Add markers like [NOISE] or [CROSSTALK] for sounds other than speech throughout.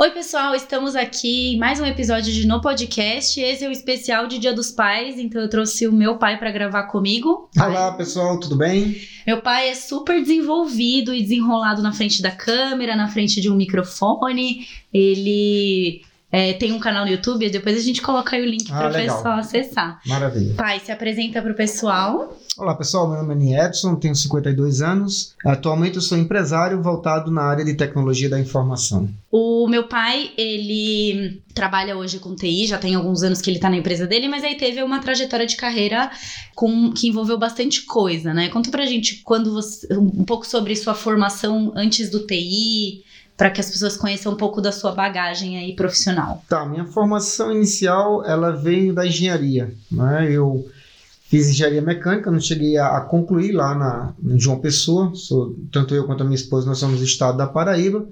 Oi, pessoal, estamos aqui em mais um episódio de No Podcast. Esse é o especial de Dia dos Pais, então eu trouxe o meu pai para gravar comigo. Olá, pessoal, tudo bem? Meu pai é super desenvolvido e desenrolado na frente da câmera, na frente de um microfone. Ele é, tem um canal no YouTube, depois a gente coloca aí o link Ah, para o pessoal acessar. Maravilha. Pai, se apresenta para o pessoal. Olá, pessoal, meu nome é Edson, tenho 52 anos. Atualmente eu sou empresário voltado na área de tecnologia da informação. O meu pai, ele trabalha hoje com TI, já tem alguns anos que ele tá na empresa dele, mas aí teve uma trajetória de carreira com, que envolveu bastante coisa, né? Conta pra gente quando você, um pouco sobre sua formação antes do TI, para que as pessoas conheçam um pouco da sua bagagem aí profissional. Tá, minha formação inicial, ela veio da engenharia, né? Eu fiz engenharia mecânica, não cheguei a, a concluir lá na, em João Pessoa, sou, tanto eu quanto a minha esposa, nós somos do estado da Paraíba,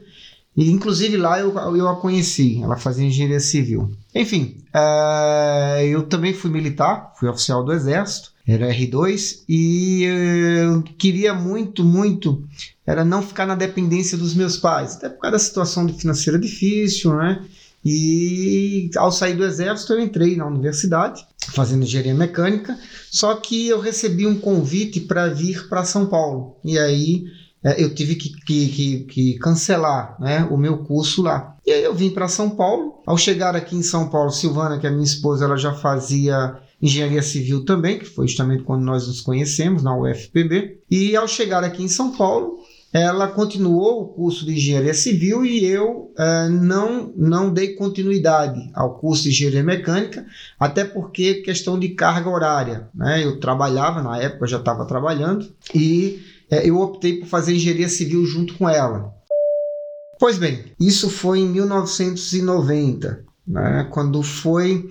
e inclusive lá eu, eu a conheci, ela fazia engenharia civil. Enfim, eh, eu também fui militar, fui oficial do exército, era R2, e eh, eu queria muito, muito, era não ficar na dependência dos meus pais, até por causa da situação financeira difícil, né? E ao sair do exército eu entrei na universidade fazendo engenharia mecânica, só que eu recebi um convite para vir para São Paulo. E aí eh, eu tive que, que, que, que cancelar né, o meu curso lá. E aí eu vim para São Paulo. Ao chegar aqui em São Paulo, Silvana, que é minha esposa, ela já fazia engenharia civil também, que foi justamente quando nós nos conhecemos na UFPB. E ao chegar aqui em São Paulo, ela continuou o curso de engenharia civil e eu eh, não, não dei continuidade ao curso de engenharia mecânica, até porque questão de carga horária. Né? Eu trabalhava, na época eu já estava trabalhando, e eh, eu optei por fazer engenharia civil junto com ela. Pois bem, isso foi em 1990, né? quando foi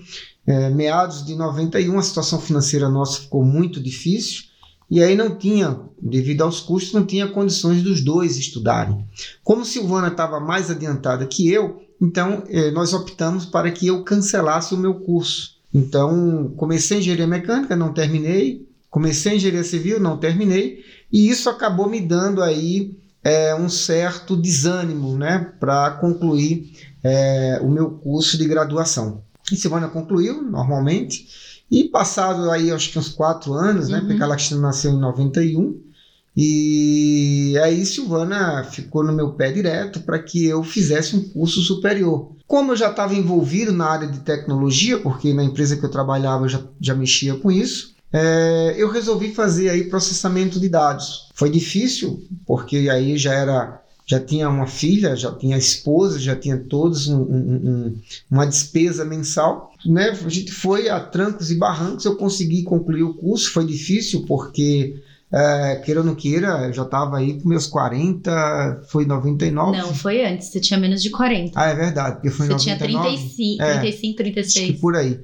eh, meados de 91, a situação financeira nossa ficou muito difícil. E aí não tinha, devido aos custos, não tinha condições dos dois estudarem. Como Silvana estava mais adiantada que eu, então eh, nós optamos para que eu cancelasse o meu curso. Então comecei engenharia mecânica, não terminei. Comecei engenharia civil, não terminei. E isso acabou me dando aí eh, um certo desânimo, né, para concluir eh, o meu curso de graduação. E Silvana concluiu normalmente. E passado aí, acho que uns quatro anos, né? Uhum. Porque a nasceu em 91. E aí Silvana ficou no meu pé direto para que eu fizesse um curso superior. Como eu já estava envolvido na área de tecnologia, porque na empresa que eu trabalhava eu já, já mexia com isso, é, eu resolvi fazer aí processamento de dados. Foi difícil, porque aí já era já tinha uma filha, já tinha esposa, já tinha todos um, um, um, uma despesa mensal. Né? A gente foi a trancos e barrancos, eu consegui concluir o curso, foi difícil porque, é, queira ou não queira, eu já estava aí com meus 40, foi 99. Não, foi antes, você tinha menos de 40. Ah, é verdade, porque foi você em tinha 99. 35, É. 35, Acho que 36. por aí.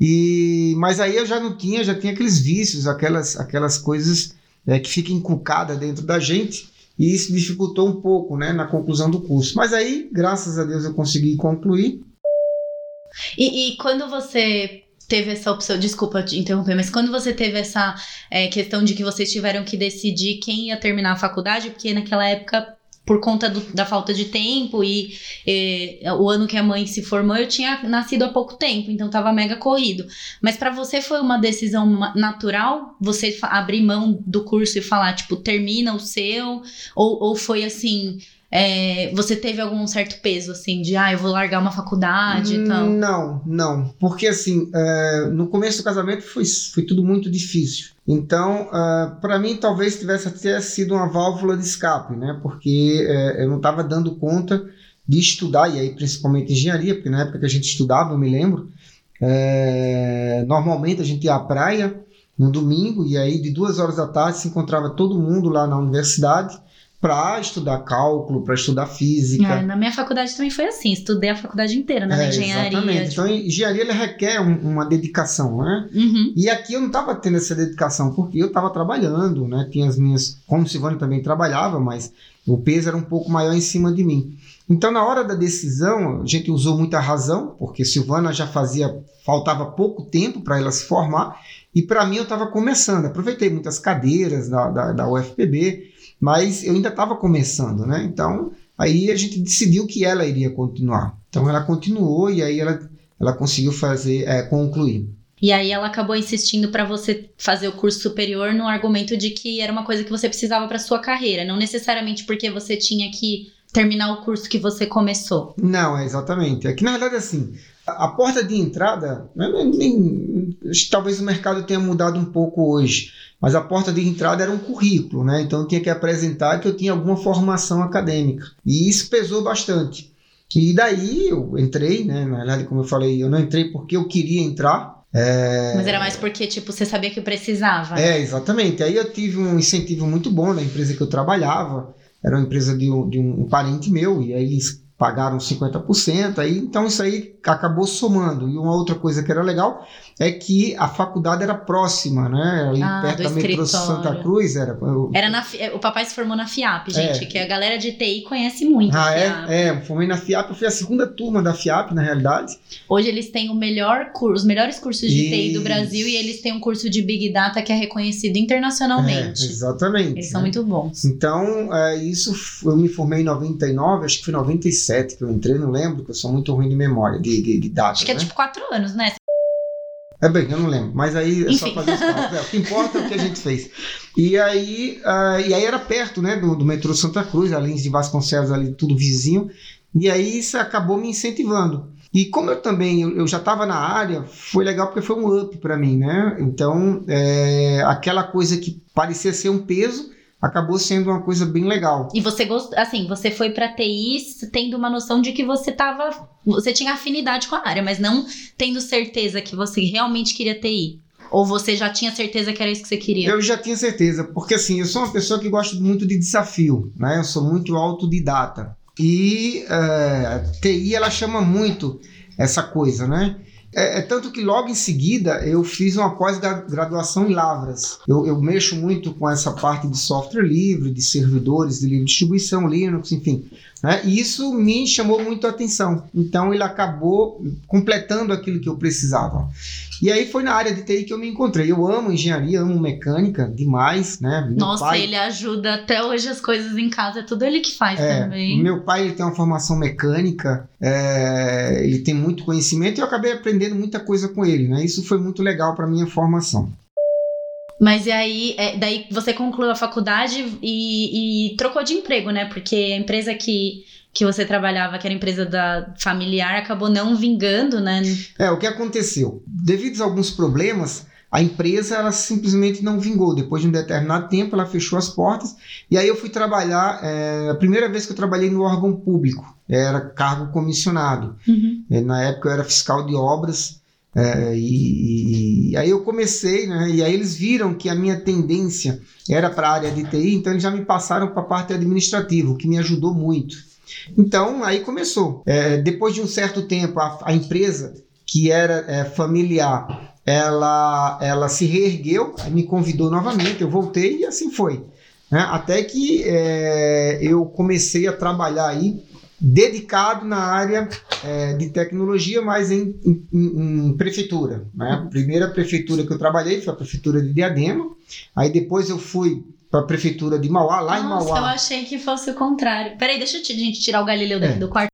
E, mas aí eu já não tinha, já tinha aqueles vícios, aquelas, aquelas coisas é, que ficam encucadas dentro da gente. E isso dificultou um pouco né, na conclusão do curso. Mas aí, graças a Deus, eu consegui concluir. E, e quando você teve essa opção, desculpa te interromper, mas quando você teve essa é, questão de que vocês tiveram que decidir quem ia terminar a faculdade, porque naquela época, por conta do- da falta de tempo e, o ano que a mãe se formou, eu tinha nascido há pouco tempo, então tava mega corrido. Mas pra você foi uma decisão natural você abrir mão do curso e falar, tipo, termina o seu? Ou, ou foi assim. é, você teve algum certo peso, assim, de ah, eu vou largar uma faculdade e tal? Não, não. Porque assim, é, no começo do casamento foi, foi tudo muito difícil. Então, para mim, talvez tivesse até sido uma válvula de escape, né? Porque é, eu não estava dando conta de estudar, e aí principalmente engenharia, porque na época que a gente estudava, eu me lembro, é, normalmente a gente ia à praia no domingo, e aí de duas horas da tarde se encontrava todo mundo lá na universidade, para estudar cálculo, para estudar física. É, na minha faculdade também foi assim, estudei a faculdade inteira, né? É, na engenharia. Exatamente. tipo- Então, engenharia requer um- uma dedicação, né? Uhum. E aqui eu não estava tendo essa dedicação, porque eu estava trabalhando, né? Tinha as minhas. Como Silvana também trabalhava, mas o peso era um pouco maior em cima de mim. Então, na hora da decisão, a gente usou muita razão, porque Silvana já fazia. faltava pouco tempo para ela se formar, e para mim eu estava começando. Aproveitei muitas cadeiras da, da, da UFPB, mas eu ainda estava começando, né? Então, aí a gente decidiu que ela iria continuar. Então, ela continuou e aí ela, ela conseguiu fazer, é, concluir. E aí ela acabou insistindo pra você fazer o curso superior no argumento de que era uma coisa que você precisava pra sua carreira, não necessariamente porque você tinha que terminar o curso que você começou. Não, é exatamente. É que na verdade assim, a, porta de entrada, né, nem- talvez o mercado tenha mudado um pouco hoje, mas a porta de entrada era um currículo, né? Então eu tinha que apresentar que eu tinha alguma formação acadêmica. E isso pesou bastante. E daí eu entrei, né? Na verdade, como eu falei, eu não entrei porque eu queria entrar. É, Mas era mais porque, tipo, você sabia que precisava. é, exatamente. Aí eu tive um incentivo muito bom da empresa que eu trabalhava. Era uma empresa de um, de um parente meu, e aí eles pagaram 50%, aí, então isso aí acabou somando. E uma outra coisa que era legal é que a faculdade era próxima, né? Ali ah, perto da metrô Santa Cruz era. Eu... Era na, o papai se formou na FIAP, é. gente, é. que a galera de TI conhece muito. Ah, é? É, eu formei na FIAP, eu fui a segunda turma da FIAP, na realidade. Hoje eles têm o melhor curso, os melhores cursos de. TI do Brasil e eles têm um curso de Big Data que é reconhecido internacionalmente. É, exatamente. Eles né? são muito bons. Então, é, isso eu me formei em 99, acho que foi 97 2007 que eu entrei, não lembro, que eu sou muito ruim de memória, de, de, de data. Acho que é né? tipo quatro anos, né? É bem, eu não lembro, mas aí é Enfim. só fazer os cálculos. É, o que importa é o que a gente fez. E aí, uh, e aí era perto, né, do, do metrô Santa Cruz, além de Vasconcelos, ali tudo vizinho. E aí isso acabou me incentivando. E como eu também eu já estava na área, foi legal porque foi um up para mim, né? Então, é, aquela coisa que parecia ser um peso, acabou sendo uma coisa bem legal. E você gostou, assim, você foi pra TI tendo uma noção de que você tava, você tinha afinidade com a área, mas não tendo certeza que você realmente queria TI. Ou você já tinha certeza que era isso que você queria? Eu já tinha certeza, porque assim, eu sou uma pessoa que gosta muito de desafio, né? Eu sou muito autodidata. E eh, a TI, ela chama muito essa coisa, né? É, é tanto que logo em seguida eu fiz uma pós-graduação em Lavras. Eu, eu mexo muito com essa parte de software livre, de servidores de livre distribuição, Linux, enfim. Né? E isso me chamou muito a atenção. Então ele acabou completando aquilo que eu precisava. E aí foi na área de TI que eu me encontrei. Eu amo engenharia, amo mecânica demais, né? Meu Nossa, pai, ele ajuda até hoje as coisas em casa, é tudo ele que faz é, também. Meu pai ele tem uma formação mecânica, é, ele tem muito conhecimento e eu acabei aprendendo muita coisa com ele, né? Isso foi muito legal para minha formação. Mas e aí, é, daí você concluiu a faculdade e, e trocou de emprego, né? Porque a empresa que, que você trabalhava, que era empresa da familiar, acabou não vingando, né? É, o que aconteceu? Devido a alguns problemas, a empresa ela simplesmente não vingou. Depois de um determinado tempo, ela fechou as portas. E aí eu fui trabalhar, é, a primeira vez que eu trabalhei no órgão público, era cargo comissionado. É, Na época eu era fiscal de obras. é, e, e aí eu comecei, né? E aí eles viram que a minha tendência era para a área de TI, então eles já me passaram para a parte administrativa, o que me ajudou muito. Então aí começou. É, depois de um certo tempo, a, a empresa que era é, familiar, ela, ela se reergueu, me convidou novamente, eu voltei e assim foi. né? Até que é, eu comecei a trabalhar aí dedicado na área é, de tecnologia, mas em- em- em prefeitura. Né? A primeira prefeitura que eu trabalhei foi a prefeitura de Diadema, aí depois eu fui para a prefeitura de Mauá, lá em Nossa, eu Mauá. achei que fosse o contrário. Peraí, deixa eu te- gente tirar o Galileu daqui É. do quarto.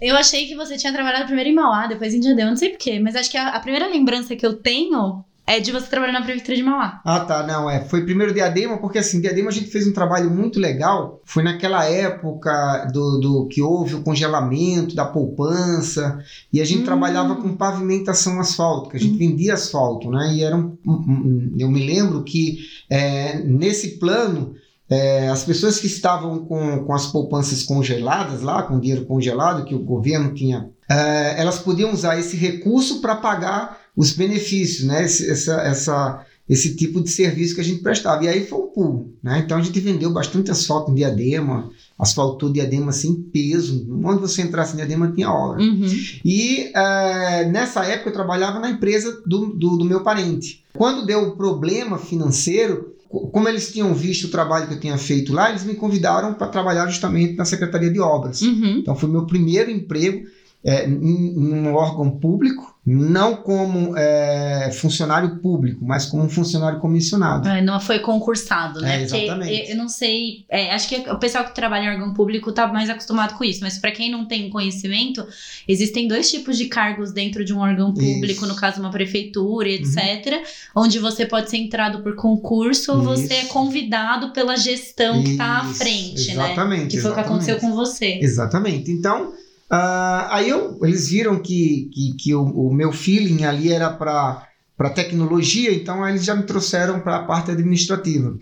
Eu achei que você tinha trabalhado primeiro em Mauá, depois em Diadema, não sei porquê, mas acho que a, a primeira lembrança que eu tenho é de você trabalhar na prefeitura de Mauá. Ah, tá, não, é. Foi primeiro Diadema, porque assim, Diadema a gente fez um trabalho muito legal. Foi naquela época do, do que houve o congelamento da poupança, e a gente Hum. trabalhava com pavimentação asfáltica, a gente Hum. vendia asfalto, né? E era um, um- um- eu me lembro que é, nesse plano. é, as pessoas que estavam com, com as poupanças congeladas lá, com dinheiro congelado que o governo tinha, é, elas podiam usar esse recurso para pagar os benefícios, né? Esse- essa, essa, esse tipo de serviço que a gente prestava. E aí foi um pulo, né? Então a gente vendeu bastante asfalto em Diadema, asfaltou Diadema sem peso. Onde você entrasse em Diadema tinha obra. Uhum. E é, nessa época eu trabalhava na empresa do, do, do meu parente. Quando deu o problema financeiro, co- como eles tinham visto o trabalho que eu tinha feito lá, eles me convidaram para trabalhar justamente na Secretaria de Obras. Uhum. Então foi meu primeiro emprego é, em, em um órgão público, não como é, funcionário público, mas como um funcionário comissionado. É, não foi concursado, né? É, exatamente. eu- eu não sei. é, acho que o pessoal que trabalha em órgão público tá mais acostumado com isso, mas para quem não tem conhecimento, existem dois tipos de cargos dentro de um órgão público, Isso. Uhum. no caso, uma prefeitura, etc., onde você pode ser entrado por concurso ou você é Isso. convidado pela gestão que tá à Isso, frente, né? Exatamente. Que foi o que aconteceu exatamente. com você. Exatamente. Então, ah, aí eu, eles viram que, que, que o, o meu feeling ali era para tecnologia, então eles já me trouxeram para a parte administrativa.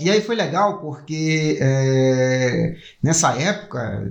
E aí foi legal porque é, nessa época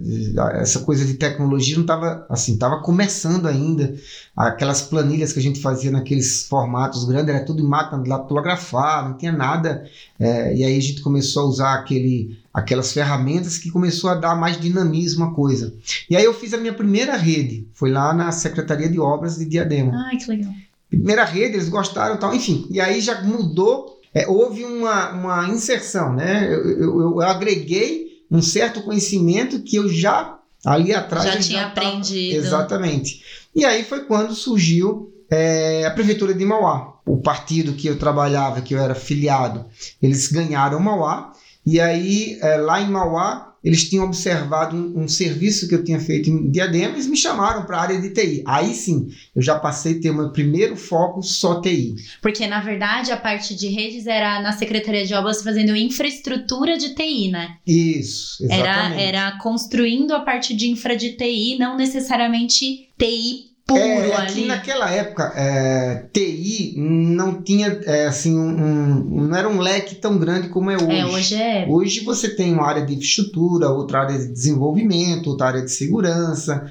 essa coisa de tecnologia não estava assim, estava começando ainda. Aquelas planilhas que a gente fazia naqueles formatos grandes era tudo em máquina de datilografar, não tinha nada. É, e aí a gente começou a usar aquele aquelas ferramentas que começou a dar mais dinamismo à coisa. E aí eu fiz a minha primeira rede, foi lá na Secretaria de Obras de Diadema. Ai, que legal. Primeira rede, eles gostaram e tal, enfim. E aí já mudou, é, houve uma, uma inserção, né? Eu, eu, eu agreguei um certo conhecimento que eu já, ali atrás... Já tinha tava- aprendido. Exatamente. E aí foi quando surgiu é, a Prefeitura de Mauá. O partido que eu trabalhava, que eu era filiado, eles ganharam Mauá. E aí, é, lá em Mauá, eles tinham observado um, um serviço que eu tinha feito em Diadema, eles me chamaram para a área de TI. Aí sim, eu já passei a ter o meu primeiro foco só TI. Porque, na verdade, a parte de redes era na Secretaria de Obras fazendo infraestrutura de TI, né? Isso, Era, exatamente. era construindo a parte de infra de TI, não necessariamente TI puro É, é ali. naquela época, é, TI não tinha, é, assim, um, um- não era um leque tão grande como é hoje. É, hoje é. Hoje você tem uma área de infraestrutura, outra área de desenvolvimento, outra área de segurança.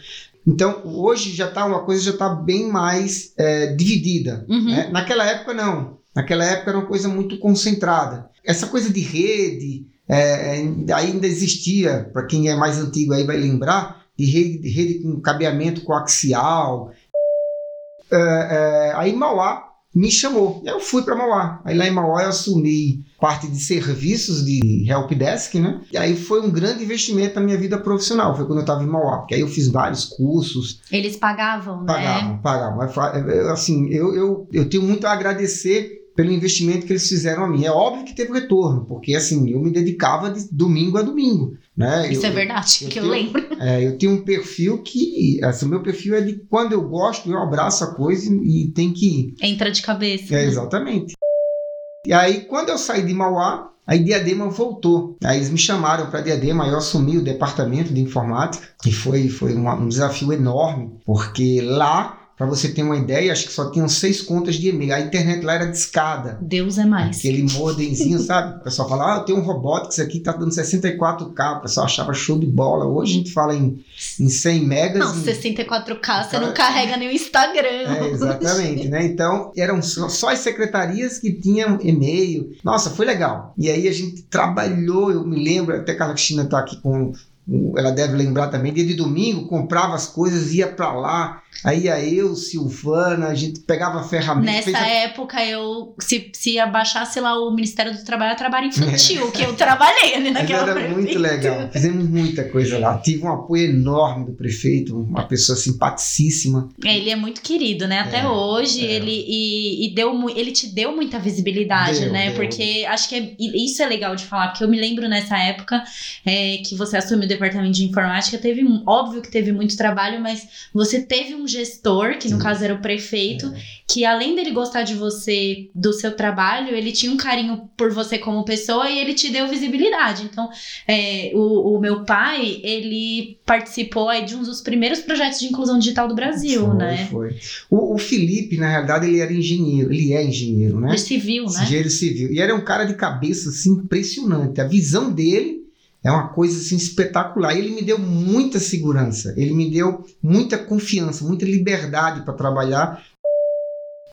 Então, hoje já tá uma coisa já está bem mais é, dividida. Uhum. né? Naquela época, não. Naquela época era uma coisa muito concentrada. Essa coisa de rede é, ainda existia, para quem é mais antigo aí vai lembrar, de rede, de rede com cabeamento coaxial. É, é, aí Mauá me chamou. Eu fui para Mauá. Aí lá em Mauá eu assumi parte de serviços de helpdesk, né? E aí foi um grande investimento na minha vida profissional. Foi quando eu estava em Mauá, porque aí eu fiz vários cursos, Eles pagavam, né? pagavam, pagavam. Fa- eu, Assim, eu, eu, eu tenho muito a agradecer pelo investimento que eles fizeram a mim. É óbvio que teve retorno, porque assim, eu me dedicava de domingo a domingo, né? Isso Eu- é verdade, eu que eu lembro. [LAUGHS] é, eu tenho um perfil que, assim, o meu perfil é de quando eu gosto, eu abraço a coisa e, e tem que ir. Entra de cabeça. É, né? exatamente. E aí, quando eu saí de Mauá, aí Diadema voltou. Aí eles me chamaram para Diadema, eu assumi o departamento de informática e foi, foi uma- um desafio enorme, porque lá, para você ter uma ideia, acho que só tinham seis contas de e-mail. A internet lá era discada. Deus é mais. Aquele modemzinho, sabe? O pessoal fala, ah, eu tenho um Robotics aqui, tá dando 64K. O pessoal achava show de bola. Hoje a gente fala em, em 100 megas. Não, em- 64K, você não Cara, carrega nem o Instagram. é, exatamente, né? Então, eram só, só as secretarias que tinham e-mail. Nossa, foi legal. E aí a gente trabalhou, eu me lembro, até que a Cristina tá aqui com. Ela deve lembrar também, dia de domingo, comprava as coisas, ia pra lá. Aí ia eu, Silvana, a gente pegava a ferramenta. Nessa a- época, eu se, se abaixasse lá o Ministério do Trabalho, era trabalho infantil, que eu trabalhei ali Mas naquela era muito legal. Fizemos muita coisa lá. Tive um apoio enorme do prefeito, uma pessoa simpaticíssima. É, Ele é muito querido, né? Até É, hoje, é. ele e, e deu ele te deu muita visibilidade, Deu, né? deu. Porque acho que é- isso é legal de falar, porque eu me lembro nessa época é, que você assumiu o departamento de informática, teve óbvio que teve muito trabalho, mas você teve um gestor, que no caso era o prefeito, É. que além dele gostar de você, do seu trabalho, ele tinha um carinho por você como pessoa e ele te deu visibilidade. Então, é, o, o meu pai, ele participou aí de um dos primeiros projetos de inclusão digital do Brasil, Foi, né? Foi. O, o Felipe, na realidade, ele era engenheiro. Ele é engenheiro, né? Civil, né? Engenheiro civil. E era um cara de cabeça assim, impressionante. A visão dele é uma coisa assim, espetacular. Ele me deu muita segurança, ele me deu muita confiança, muita liberdade para trabalhar.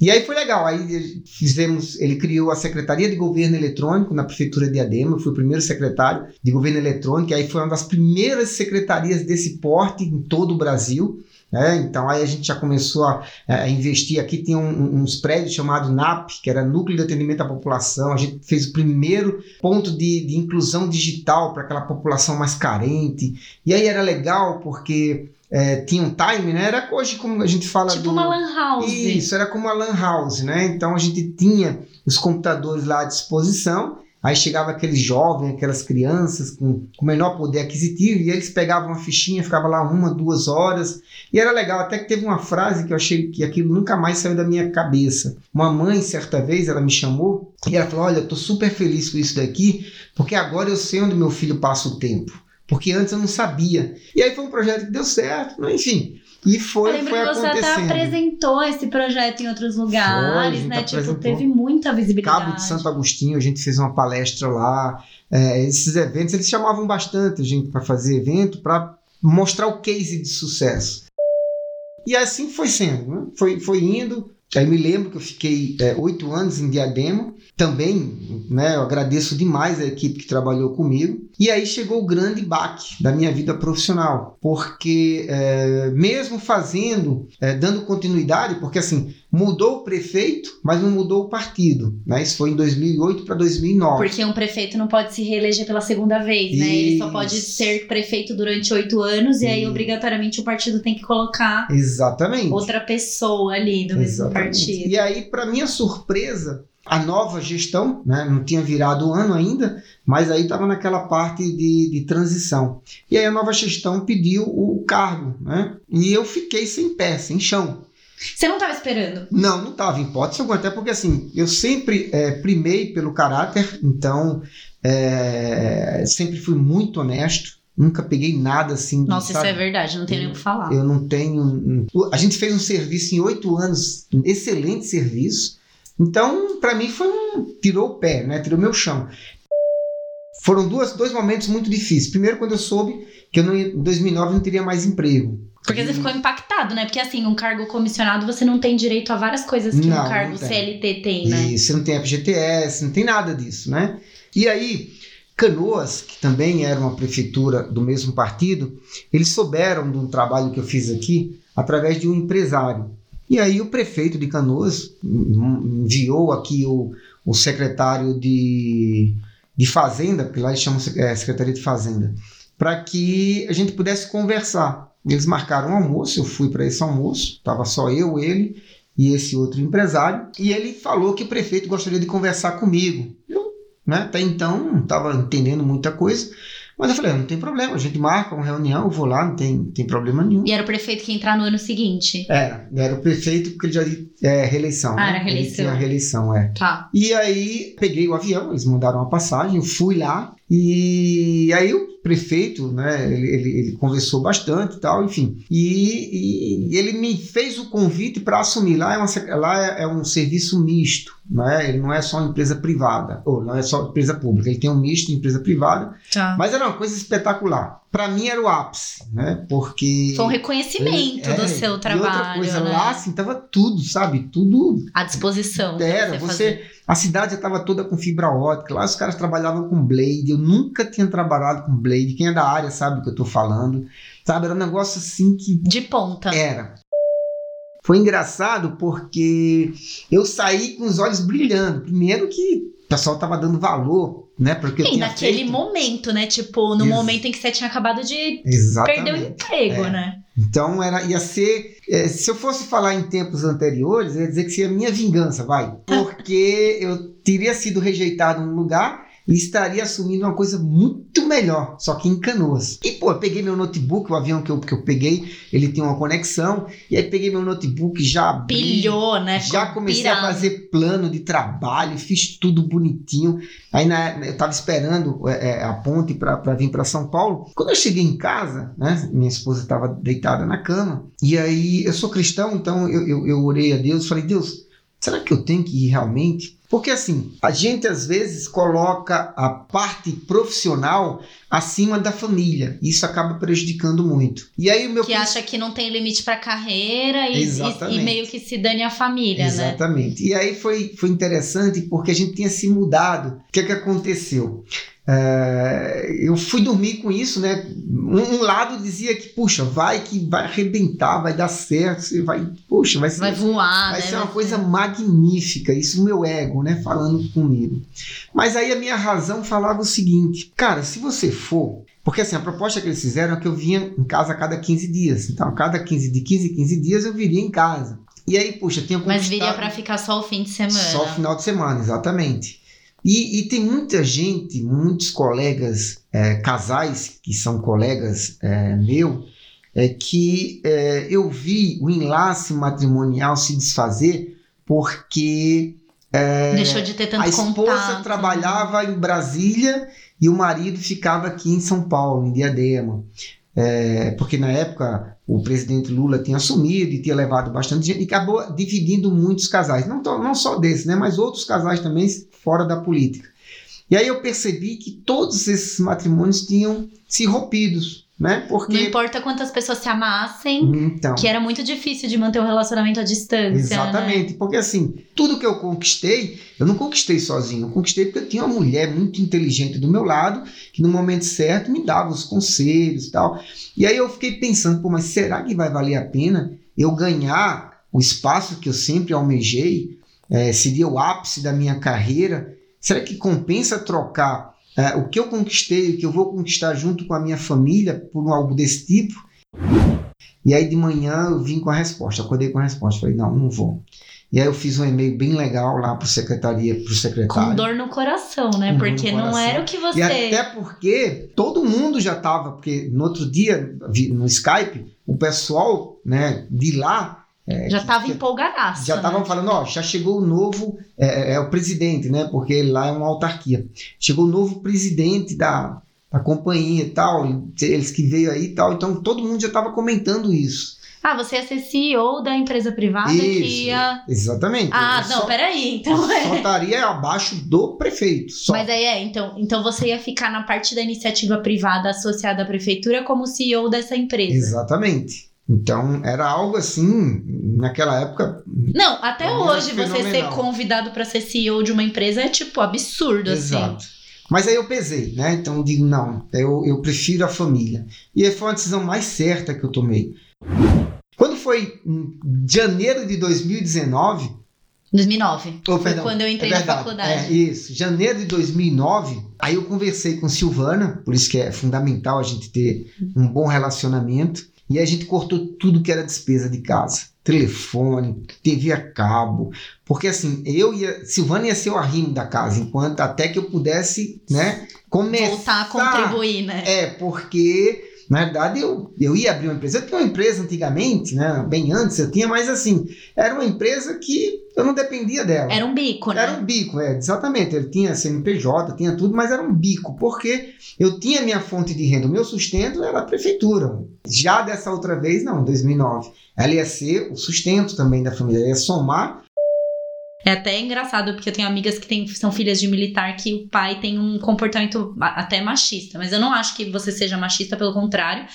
E aí foi legal, aí fizemos, ele criou a Secretaria de Governo Eletrônico na Prefeitura de Diadema, eu fui o primeiro secretário de Governo Eletrônico, e aí foi uma das primeiras secretarias desse porte em todo o Brasil. É, então aí a gente já começou a, a investir aqui, tem um, uns prédios chamados NAP, que era Núcleo de Atendimento à População, a gente fez o primeiro ponto de, de inclusão digital para aquela população mais carente, e aí era legal porque é, tinha um time, né? Era hoje como a gente fala Tipo do... uma lan house. Isso, era como uma lan house, né? Então a gente tinha os computadores lá à disposição, aí chegava aqueles jovens, aquelas crianças com, com menor poder aquisitivo, e eles pegavam uma fichinha, ficava lá uma, duas horas, e era legal, até que teve uma frase que eu achei que aquilo nunca mais saiu da minha cabeça. Uma mãe, certa vez, ela me chamou, e ela falou, olha, eu tô super feliz com isso daqui, porque agora eu sei onde meu filho passa o tempo porque antes eu não sabia. E aí foi um projeto que deu certo, mas enfim. E foi, eu lembro foi que você até apresentou esse projeto em outros lugares, gente né? Tipo, teve muita visibilidade. Cabo de Santo Agostinho, a gente fez uma palestra lá. É, esses eventos, eles chamavam bastante a gente para fazer evento, para mostrar o case de sucesso. E assim foi sendo, né? foi, foi indo. Aí me lembro que eu fiquei é, oito anos em Diadema. Também, né, eu agradeço demais a equipe que trabalhou comigo. E aí chegou o grande baque da minha vida profissional, porque é, mesmo fazendo, é, dando continuidade, porque assim, mudou o prefeito, mas não mudou o partido. Né? Isso foi em 2008 para 2009. Porque um prefeito não pode se reeleger pela segunda vez, né? Ele só pode Isso. ser prefeito durante oito anos e aí, Isso. obrigatoriamente, o partido tem que colocar Exatamente. outra pessoa ali do mesmo Exatamente. partido. E aí, para minha surpresa, a nova gestão, né, não tinha virado o ano ainda, mas aí estava naquela parte de, de transição. E aí a nova gestão pediu o cargo, né? E eu fiquei sem pé, sem chão. Você não estava esperando? Não, não estava em hipótese alguma, até porque assim, eu sempre é, primei pelo caráter, então é, sempre fui muito honesto, nunca peguei nada assim. Nossa, isso sabe? é verdade, não tem nem o que falar. Eu não tenho. A gente fez um serviço em oito anos, um excelente serviço. Então, para mim, foi um. Tirou o pé, né? Tirou meu chão. Foram duas, dois momentos muito difíceis. Primeiro, quando eu soube que eu não em 2009 eu não teria mais emprego. Porque você ficou impactado, né? Porque assim, um cargo comissionado você não tem direito a várias coisas que Não, um cargo. CLT tem, né? E você não tem FGTS, não tem nada disso, né? E aí, Canoas, que também era uma prefeitura do mesmo partido, eles souberam de um trabalho que eu fiz aqui através de um empresário. E aí o prefeito de Canoas enviou aqui o, o secretário de, de Fazenda, porque lá eles chamam é, Secretaria de Fazenda, para que a gente pudesse conversar. Eles marcaram um almoço, eu fui para esse almoço, estava só eu, ele e esse outro empresário, e ele falou que o prefeito gostaria de conversar comigo. Eu, né, até então, não estava entendendo muita coisa, mas eu falei, "Ah, não tem problema, a gente marca uma reunião, eu vou lá, não tem, tem problema nenhum. E era o prefeito que ia entrar no ano seguinte. Era, era o prefeito porque ele já é reeleição. Ah, né? era reeleição. Ele tinha reeleição, é. Tá. E aí peguei o avião, eles mandaram uma passagem, eu fui lá e aí o prefeito, né, ele, ele, ele conversou bastante e tal, enfim. E, e ele me fez o convite para assumir. Lá, é, uma, lá é, é um serviço misto, né? ele não é só uma empresa privada, ou não é só empresa pública, ele tem um misto de empresa privada, Tá. mas era uma coisa espetacular. Para mim era o ápice, né? Porque... Foi um reconhecimento É, do seu E outra trabalho, coisa, né? lá assim, tava tudo, sabe? Tudo À disposição. era. você Você. A cidade já estava toda com fibra ótica. Lá os caras trabalhavam com Blade. Eu nunca tinha trabalhado com Blade. Quem é da área sabe o que eu tô falando. Sabe? Era um negócio assim que De ponta. era. Foi engraçado porque eu saí com os olhos brilhando. Primeiro que o pessoal tava dando valor, né? Porque E naquele feito. momento, né? Tipo, no Ex- momento em que você tinha acabado de Exatamente. perder o emprego, É. né? Então era, ia ser. eh, se eu fosse falar em tempos anteriores, eu ia dizer que seria minha vingança, vai. Porque eu teria sido rejeitado num lugar e estaria assumindo uma coisa muito melhor, só que em canoas. E, pô, eu peguei meu notebook, o avião que eu, que eu peguei, ele tem uma conexão, e aí peguei meu notebook, já abri, Pilhou, né? já Ficou comecei pirado. a fazer plano de trabalho, fiz tudo bonitinho. Aí na, eu estava esperando é, é, a ponte para vir para São Paulo. Quando eu cheguei em casa, né, minha esposa estava deitada na cama. E aí eu sou cristão, então eu, eu, eu orei a Deus, falei: Deus, será que eu tenho que ir realmente? Porque assim, a gente às vezes coloca a parte profissional acima da família. Isso acaba prejudicando muito. E aí o meu que acha que não tem limite para carreira e, e, e, meio que se dane a família, Exatamente. né? Exatamente. E aí foi, foi interessante porque a gente tinha se mudado. O que é que aconteceu? É, eu fui dormir com isso, né? Um, um, lado dizia que, puxa, vai que vai arrebentar, vai dar certo, você vai, puxa, vai ser, vai voar, vai né? ser uma coisa magnífica. Isso meu ego, né? Falando comigo. Mas aí a minha razão falava o seguinte, cara, se você for, porque assim, a proposta que eles fizeram é que eu vinha em casa a cada 15 dias. Então, a cada 15 de 15 15 dias eu viria em casa. E aí, puxa, tinha Mas viria para ficar só o fim de semana. Só o final de semana, exatamente. E, e, tem muita gente, muitos colegas, é, casais que são colegas é, meu, é, que é, eu vi o enlace matrimonial se desfazer porque é, deixou de ter tanto a esposa contato. Trabalhava em Brasília e o marido ficava aqui em São Paulo, em Diadema. É, porque na época o presidente Lula tinha assumido e tinha levado bastante gente e acabou dividindo muitos casais, não, não só desse, né, mas outros casais também fora da política. E aí eu percebi que todos esses matrimônios tinham se rompidos, né? Porque não importa quantas pessoas se amassem, então, que era muito difícil de manter o um relacionamento à distância. Né? Exatamente, né? porque assim, tudo que eu conquistei, eu não conquistei sozinho, eu conquistei porque eu tinha uma mulher muito inteligente do meu lado, que no momento certo me dava os conselhos e tal. E aí eu fiquei pensando, pô, mas será que vai valer a pena eu ganhar o espaço que eu sempre almejei? é, seria o ápice da minha carreira? Será que compensa trocar é, o que eu conquistei, o que eu vou conquistar junto com a minha família por algo desse tipo? E aí de manhã eu vim com a resposta, acordei com a resposta, falei, não, não vou. E aí eu fiz um e-mail bem legal lá para secretaria, para o secretário. Com dor no coração, né? Com porque não era o que você. E até porque todo mundo já estava, porque no outro dia no Skype o pessoal, né, de lá é, já estava empolgadaço. Já estavam né? falando, ó, já chegou o novo, é, é, é, o presidente, né? Porque lá é uma autarquia. Chegou o novo presidente da, da companhia e tal, eles que veio aí e tal. Então todo mundo já estava comentando isso. Ah, você ia ser CEO da empresa privada isso, que ia. Exatamente. Ah, não, só, peraí. Então é. Só estaria abaixo do prefeito. Só. Mas aí é, então, então você ia ficar na parte da iniciativa privada associada à prefeitura como CEO dessa empresa. Exatamente. Então, era algo assim, naquela época. Não, até hoje você ser convidado para ser CEO de uma empresa é tipo absurdo, assim. Exato. assim. Mas aí eu pesei, né? Então eu digo, não, eu, eu prefiro a família. E foi uma decisão mais certa que eu tomei. Quando foi em janeiro de 2019. 2009. Oh, perdão, quando eu entrei é na faculdade. É, isso. Janeiro de 2009, aí eu conversei com Silvana, por isso que é fundamental a gente ter um bom relacionamento. E a gente cortou tudo que era despesa de casa. Telefone, TV a cabo. Porque assim, eu ia. Silvana ia ser o arrimo da casa, enquanto até que eu pudesse, né, começar. Voltar a contribuir, né? É, porque na verdade, eu, eu ia abrir uma empresa. Eu tinha uma empresa antigamente, né? Bem antes eu tinha, mas assim, era uma empresa que eu não dependia dela. Era um bico, né? Era um bico, é, exatamente. Ele tinha CNPJ, tinha tudo, mas era um bico, porque eu tinha minha fonte de renda, o meu sustento era a prefeitura. Já dessa outra vez, não, 2009. Ela ia ser o sustento também da família, ela ia somar é até engraçado, porque eu tenho amigas que tem, são filhas de militar que o pai tem um comportamento até machista. Mas eu não acho que você seja machista, pelo contrário.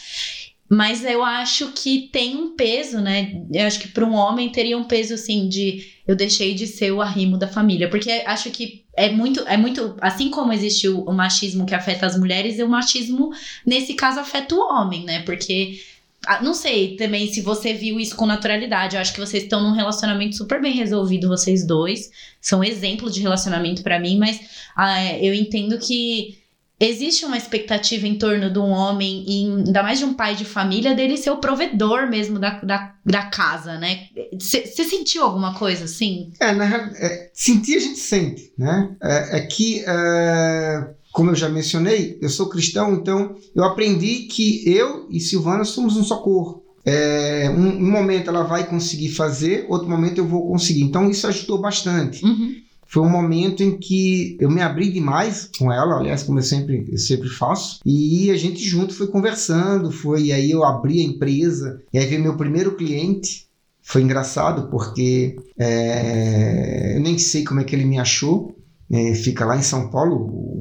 Mas eu acho que tem um peso, né? Eu acho que para um homem teria um peso assim de eu deixei de ser o arrimo da família, porque acho que é muito, é muito, assim como existe o, o machismo que afeta as mulheres, o machismo nesse caso afeta o homem, né? Porque ah, não sei também se você viu isso com naturalidade. Eu acho que vocês estão num relacionamento super bem resolvido, vocês dois. São exemplos de relacionamento para mim, mas ah, eu entendo que existe uma expectativa em torno de um homem, e ainda mais de um pai de família, dele ser o provedor mesmo da, da, da casa, né? Você sentiu alguma coisa assim? É, na é, sentir a gente sente, né? É, é que. É como eu já mencionei, eu sou cristão, então eu aprendi que eu e Silvana somos um só corpo. É, um, um, momento ela vai conseguir fazer, outro momento eu vou conseguir. Então isso ajudou bastante. Uhum. Foi um momento em que eu me abri demais com ela, aliás, como eu sempre, eu sempre faço. E a gente junto foi conversando, foi aí eu abri a empresa, e aí veio meu primeiro cliente, foi engraçado porque é, eu nem sei como é que ele me achou. É, fica lá em São Paulo,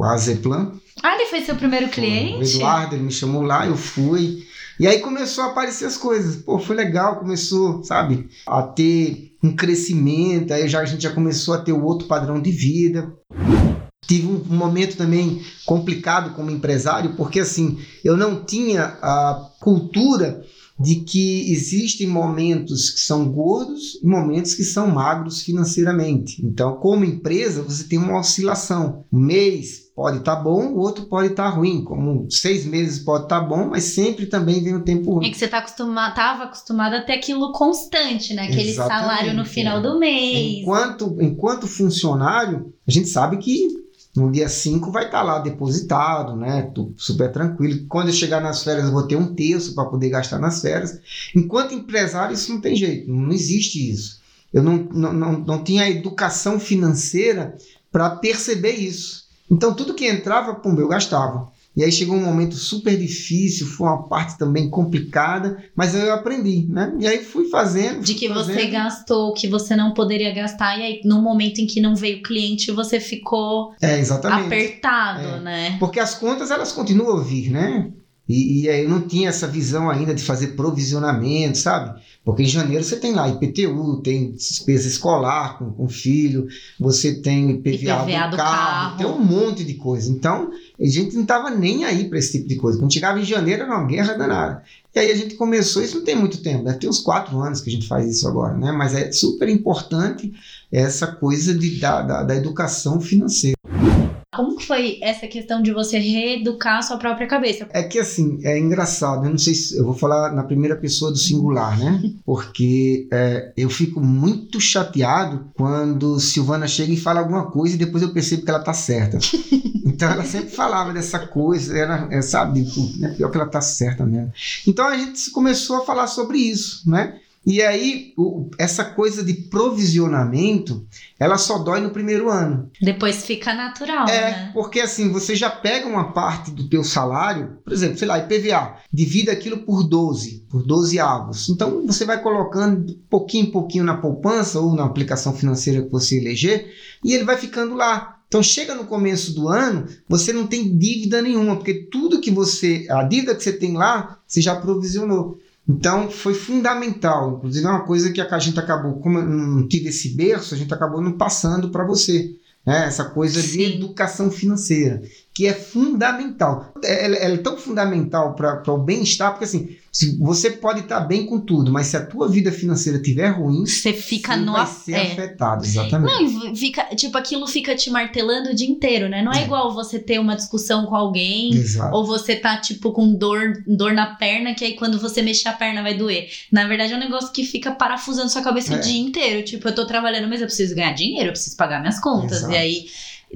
o, Azeplan. Ah, ele foi seu primeiro cliente? O Eduardo, ele me chamou lá, eu fui. E aí começou a aparecer as coisas. Pô, foi legal, começou, sabe, a ter um crescimento. Aí já, a gente já começou a ter o outro padrão de vida. Tive um, um momento também complicado como empresário, porque assim, eu não tinha a cultura de que existem momentos que são gordos e momentos que são magros financeiramente. Então, como empresa, você tem uma oscilação. Um mês pode estar tá bom, o outro pode estar tá ruim. Como seis meses pode estar tá bom, mas sempre também vem o tempo ruim. É que você tá acostumado, estava acostumado a ter aquilo constante, né? Aquele Exatamente, salário no final é. do mês. Enquanto, enquanto funcionário, a gente sabe que no dia 5 vai estar tá lá depositado, né? Tô super tranquilo. Quando eu chegar nas férias, eu vou ter um terço para poder gastar nas férias. Enquanto empresário, isso não tem jeito, não existe isso. Eu não, não, não, não tinha educação financeira para perceber isso. Então, tudo que entrava, pum, eu gastava. E aí chegou um momento super difícil, foi uma parte também complicada, mas eu aprendi, né? E aí fui fazendo. Fui de que fazendo. você gastou, que você não poderia gastar, e aí no momento em que não veio cliente, você ficou é, apertado, é. né? Porque as contas elas continuam a vir, né? E, e, aí eu não tinha essa visão ainda de fazer provisionamento, sabe? Porque em janeiro você tem lá IPTU, tem despesa escolar com, com filho, você tem IPVA, IPVA do, do carro, carro, tem um monte de coisa. Então, a gente não estava nem aí para esse tipo de coisa. Quando chegava em janeiro era uma guerra danada. E aí a gente começou, isso não tem muito tempo, deve ter uns quatro anos que a gente faz isso agora, né? Mas é super importante essa coisa de, da, da, da educação financeira. Que foi essa questão de você reeducar a sua própria cabeça? É que assim, é engraçado, eu não sei se eu vou falar na primeira pessoa do singular, né? [LAUGHS] Porque é, eu fico muito chateado quando Silvana chega e fala alguma coisa e depois eu percebo que ela tá certa. [LAUGHS] Então ela sempre falava dessa coisa, era, é, sabe, né? pior que ela tá certa mesmo. Então a gente começou a falar sobre isso, né? E aí, o, essa coisa de provisionamento, ela só dói no primeiro ano. Depois fica natural, é, né? porque assim, você já pega uma parte do teu salário, por exemplo, sei lá, IPVA, divide aquilo por 12, por 12 avos. Então, você vai colocando pouquinho em pouquinho na poupança ou na aplicação financeira que você eleger, e ele vai ficando lá. Então chega no começo do ano, você não tem dívida nenhuma, porque tudo que você, a dívida que você tem lá, você já provisionou. Então foi fundamental, inclusive é uma coisa que a gente acabou, como eu não tive esse berço, a gente acabou não passando para você. Né? Essa coisa Sim. de educação financeira, que é fundamental. Ela, ela é tão fundamental para o bem-estar, porque assim, se você pode estar tá bem com tudo, mas se a tua vida financeira estiver ruim, você fica você no vai ser é. afetado, exatamente. Não, fica, tipo, aquilo fica te martelando o dia inteiro, né? Não é, é. igual você ter uma discussão com alguém, Exato. ou você tá, tipo, com dor, dor na perna, que aí quando você mexer a perna vai doer. Na verdade, é um negócio que fica parafusando sua cabeça é. o dia inteiro. Tipo, eu tô trabalhando, mas eu preciso ganhar dinheiro, eu preciso pagar minhas contas. Exato. E aí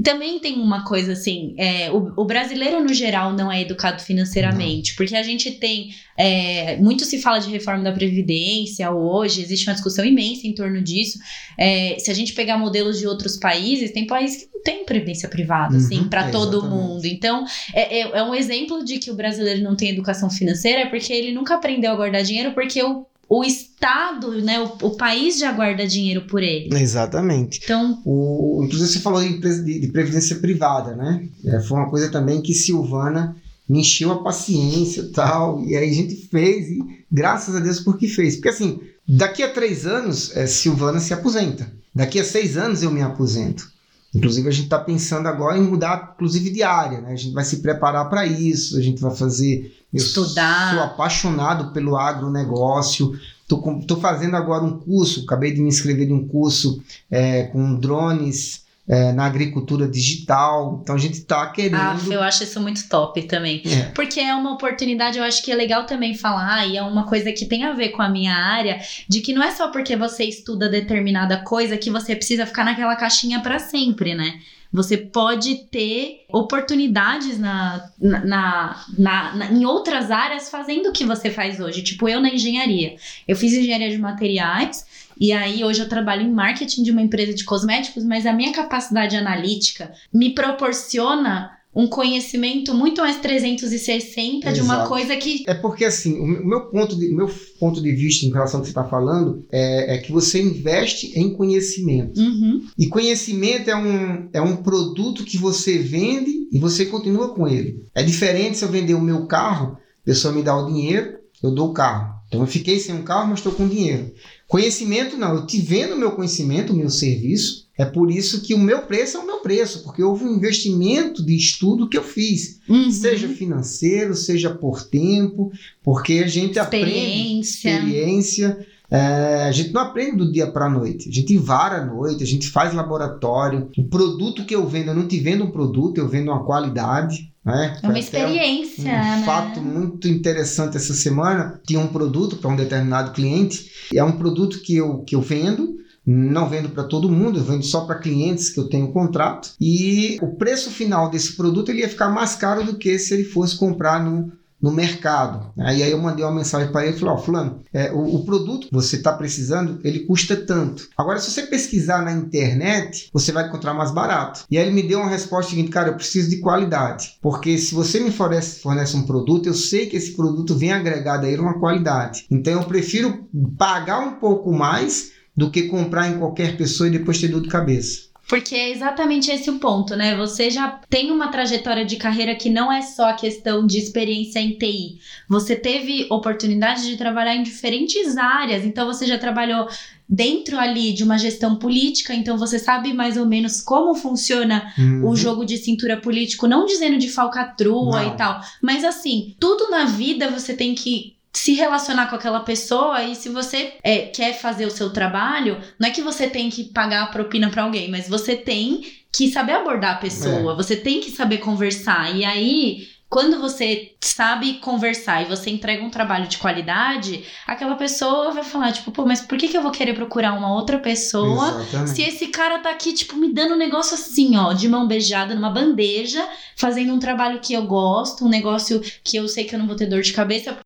também tem uma coisa assim: é, o, o, brasileiro no geral não é educado financeiramente, não. porque a gente tem. É, muito se fala de reforma da Previdência hoje, existe uma discussão imensa em torno disso. É, se a gente pegar modelos de outros países, tem países que não têm previdência privada, assim, uhum, assim, para todo mundo. Então, é, é, é um exemplo de que o brasileiro não tem educação financeira, é porque ele nunca aprendeu a guardar dinheiro, porque o o Estado, né, o, o, país já guarda dinheiro por ele. Exatamente. Então, o, inclusive você falou de, de, previdência privada, né? É, foi uma coisa também que Silvana me encheu a paciência e tal, e aí a gente fez, e graças a Deus porque fez. Porque assim, daqui a três anos, é, Silvana se aposenta. Daqui a seis anos eu me aposento. Inclusive, a gente está pensando agora em mudar, inclusive, de área, né? A gente vai se preparar para isso, a gente vai fazer eu Estudar. sou apaixonado pelo agronegócio. Estou fazendo agora um curso, acabei de me inscrever em um curso é, com drones é, na agricultura digital. Então a gente está querendo. Ah, eu acho isso muito top também. É. Porque é uma oportunidade, eu acho que é legal também falar, e é uma coisa que tem a ver com a minha área, de que não é só porque você estuda determinada coisa que você precisa ficar naquela caixinha para sempre, né? Você pode ter oportunidades na, na, na, na, em outras áreas fazendo o que você faz hoje. Tipo, eu na engenharia. Eu fiz engenharia de materiais e aí hoje eu trabalho em marketing de uma empresa de cosméticos, mas a minha capacidade analítica me proporciona um conhecimento muito mais 360 de uma Exato. coisa que. É porque assim, o meu ponto de, meu ponto de vista em relação ao que você está falando é, é que você investe em conhecimento. Uhum. E conhecimento é um, é um produto que você vende e você continua com ele. É diferente se eu vender o meu carro, a pessoa me dá o dinheiro, eu dou o carro. Então eu fiquei sem um carro, mas estou com dinheiro. Conhecimento não, eu te vendo o meu conhecimento, o meu serviço. É por isso que o meu preço é o meu preço, porque houve um investimento de estudo que eu fiz, Uhum. seja financeiro, seja por tempo, porque a gente aprende Experiência. experiência. É, a gente não aprende do dia para a noite. A gente vara à noite, a gente faz laboratório. O produto que eu vendo, eu não te vendo um produto, eu vendo uma qualidade. Né? É uma experiência, um né? fato muito interessante essa semana. Tinha um produto para um determinado cliente. É um produto que eu, que eu vendo. Não vendo para todo mundo, eu vendo só para clientes que eu tenho contrato. E o preço final desse produto ele ia ficar mais caro do que se ele fosse comprar no, no mercado. Aí, aí eu mandei uma mensagem para ele e falei, ó, fulano, é, o, o produto que você está precisando, ele custa tanto. Agora, se você pesquisar na internet, você vai encontrar mais barato. E aí ele me deu uma resposta seguinte, cara, eu preciso de qualidade. Porque se você me fornece, fornece um produto, eu sei que esse produto vem agregado a ele uma qualidade. Então eu prefiro pagar um pouco mais do que comprar em qualquer pessoa e depois ter dor de cabeça. Porque é exatamente esse o ponto, né? Você já tem uma trajetória de carreira que não é só a questão de experiência em TI. Você teve oportunidade de trabalhar em diferentes áreas, então você já trabalhou dentro ali de uma gestão política, então você sabe mais ou menos como funciona Uhum. o jogo de cintura político, não dizendo de falcatrua Não. e tal, mas assim, tudo na vida você tem que se relacionar com aquela pessoa e se você é, quer fazer o seu trabalho, não é que você tem que pagar a propina pra alguém, mas você tem que saber abordar a pessoa, É. você tem que saber conversar. E aí, quando você sabe conversar e você entrega um trabalho de qualidade, aquela pessoa vai falar, tipo, pô, mas por que, que eu vou querer procurar uma outra pessoa Exatamente. se esse cara tá aqui, tipo, me dando um negócio assim, ó, de mão beijada numa bandeja, fazendo um trabalho que eu gosto, um negócio que eu sei que eu não vou ter dor de cabeça.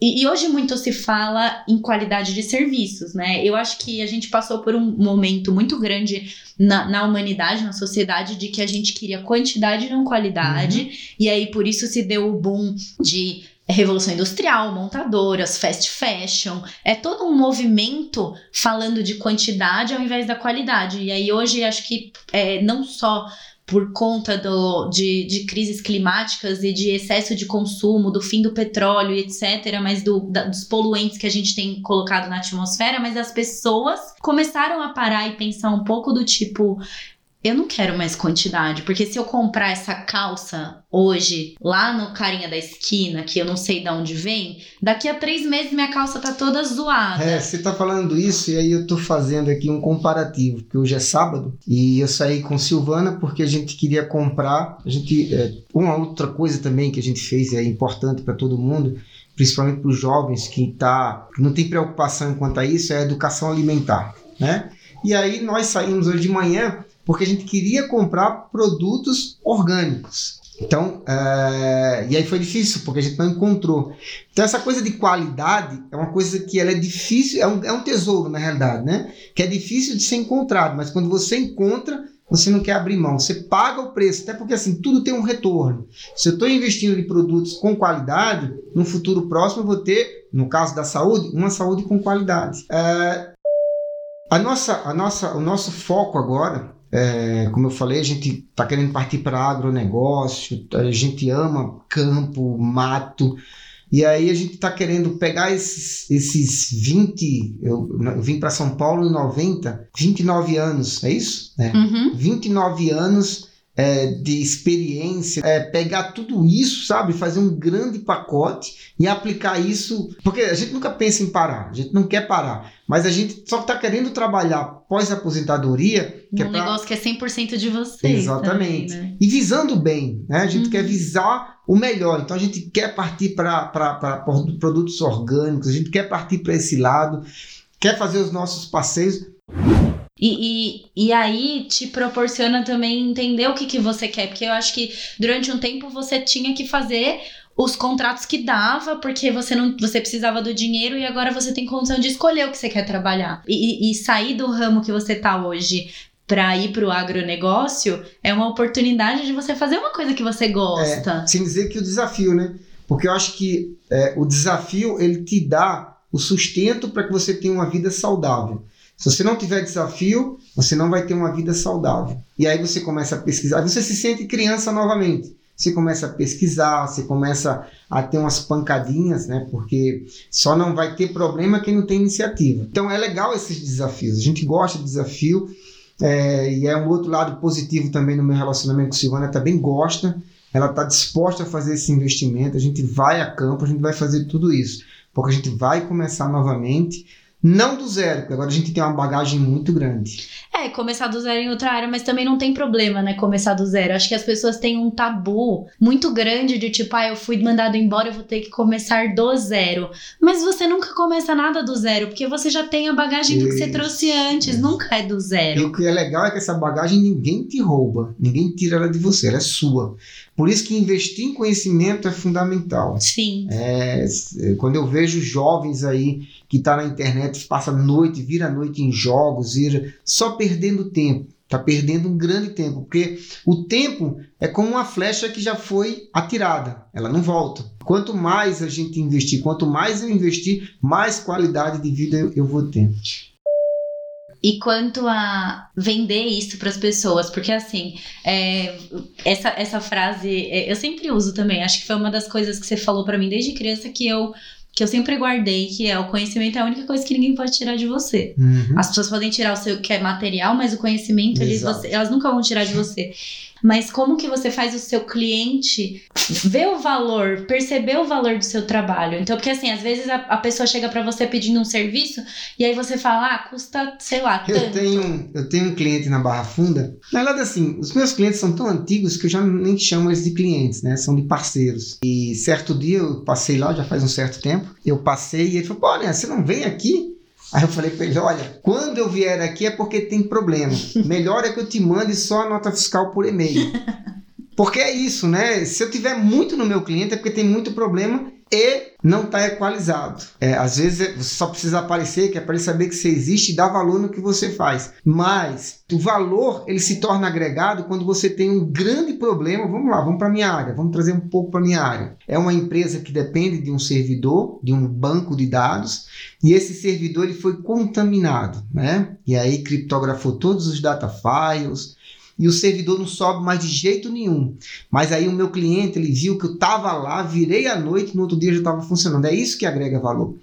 E, e hoje muito se fala em qualidade de serviços, né? Eu acho que a gente passou por um momento muito grande na, na humanidade, na sociedade, de que a gente queria quantidade e não qualidade. E aí por isso se deu o boom de Revolução Industrial, montadoras, fast fashion, é todo um movimento falando de quantidade ao invés da qualidade. E aí hoje acho que é, não só por conta do, de, de crises climáticas e de excesso de consumo, do fim do petróleo e etc., mas do, da- dos poluentes que a gente tem colocado na atmosfera, mas as pessoas começaram a parar e pensar um pouco do tipo. Eu não quero mais quantidade, porque se eu comprar essa calça hoje lá no carinha da esquina, que eu não sei de onde vem, daqui a três meses minha calça tá toda zoada. É, você tá falando isso e aí eu tô fazendo aqui um comparativo, porque hoje é sábado e eu saí com Silvana porque a gente queria comprar, a gente é, uma outra coisa também que a gente fez é importante para todo mundo, principalmente para os jovens que tá não tem preocupação quanto a isso, é a educação alimentar, né? E aí nós saímos hoje de manhã porque a gente queria comprar produtos orgânicos. Então, é, e aí foi difícil, porque a gente não encontrou. Então, essa coisa de qualidade é uma coisa que ela é difícil, é um, é um tesouro, na realidade, né? Que é difícil de ser encontrado, mas quando você encontra, você não quer abrir mão, você paga o preço, até porque assim, tudo tem um retorno. Se eu estou investindo em produtos com qualidade, no futuro próximo eu vou ter, no caso da saúde, uma saúde com qualidade. É, a nossa, a nossa, o nosso foco agora é, como eu falei, a gente está querendo partir para agronegócio, a gente ama campo, mato, e aí a gente está querendo pegar esses, esses 20. Eu, eu vim para São Paulo em 90, 29 anos, é isso? É. Uhum. 29 anos é, de experiência, é, pegar tudo isso, sabe? Fazer um grande pacote e aplicar isso. Porque a gente nunca pensa em parar, a gente não quer parar, mas a gente só está querendo trabalhar pós-aposentadoria. Que é um pra- negócio que é 100% de vocês. Exatamente. também, né? E visando bem, né? A gente Uhum. quer visar o melhor. Então a gente quer partir para produtos orgânicos, a gente quer partir para esse lado, quer fazer os nossos passeios. E, e, e aí te proporciona também entender o que, que você quer. Porque eu acho que durante um tempo você tinha que fazer os contratos que dava, porque você não você precisava do dinheiro e agora você tem condição de escolher o que você quer trabalhar. E, e- sair do ramo que você tá hoje para ir para o agronegócio, é uma oportunidade de você fazer uma coisa que você gosta. É, sem dizer que o desafio, né? Porque eu acho que é, o desafio ele te dá o sustento para que você tenha uma vida saudável. Se você não tiver desafio, você não vai ter uma vida saudável. E aí você começa a pesquisar, você se sente criança novamente. Você começa a pesquisar, você começa a ter umas pancadinhas, né? Porque só não vai ter problema quem não tem iniciativa. Então é legal esses desafios. A gente gosta de desafio. É, e é um outro lado positivo também no meu relacionamento com Silvana, também gosta, ela está disposta a fazer esse investimento, a gente vai a campo, a gente vai fazer tudo isso, porque a gente vai começar novamente, não do zero, porque agora a gente tem uma bagagem muito grande. É, começar do zero em outra área, mas também não tem problema, né? Começar do zero. Acho que as pessoas têm um tabu muito grande de tipo, ah, eu fui mandado embora, eu vou ter que começar do zero. Mas você nunca começa nada do zero, porque você já tem a bagagem Isso. do que você trouxe antes, Isso. nunca é do zero. E o que é legal é que essa bagagem ninguém te rouba, ninguém tira ela de você, ela é sua. Por isso que investir em conhecimento é fundamental. Sim. É, quando eu vejo jovens aí que tá na internet, passa noite, vira noite em jogos, vira só perdendo tempo. Tá perdendo um grande tempo, porque o tempo é como uma flecha que já foi atirada, ela não volta. Quanto mais a gente investir, quanto mais eu investir, mais qualidade de vida eu, eu vou ter. E quanto a vender isso para as pessoas, porque assim, é, essa, essa frase é, eu sempre uso também. Acho que foi uma das coisas que você falou para mim desde criança que eu que eu sempre guardei, que é o conhecimento é a única coisa que ninguém pode tirar de você. Uhum. As pessoas podem tirar o seu que é material, mas o conhecimento eles, você, elas nunca vão tirar de [LAUGHS] você mas como que você faz o seu cliente ver o valor, perceber o valor do seu trabalho. Então, porque assim, às vezes a, a pessoa chega para você pedindo um serviço e aí você fala, ah, custa, sei lá, tanto. Eu tenho, eu tenho um cliente na Barra Funda. Na verdade, assim, os meus clientes são tão antigos que eu já nem chamo eles de clientes, né? São de parceiros. E certo dia eu passei lá, já faz um certo tempo, eu passei e ele falou, pô, né, você não vem aqui? Aí eu falei para ele: olha, quando eu vier aqui é porque tem problema. [LAUGHS] Melhor é que eu te mande só a nota fiscal por e-mail. Porque é isso, né? Se eu tiver muito no meu cliente é porque tem muito problema e não está equalizado. É, às vezes é, você só precisa aparecer, que é para ele saber que você existe e dar valor no que você faz. Mas o valor ele se torna agregado quando você tem um grande problema. Vamos lá, vamos para minha área, vamos trazer um pouco para minha área. É uma empresa que depende de um servidor, de um banco de dados, e esse servidor ele foi contaminado, né? E aí criptografou todos os data files, e o servidor não sobe mais de jeito nenhum. Mas aí o meu cliente ele viu que eu estava lá, virei à noite, no outro dia já estava funcionando. É isso que agrega valor.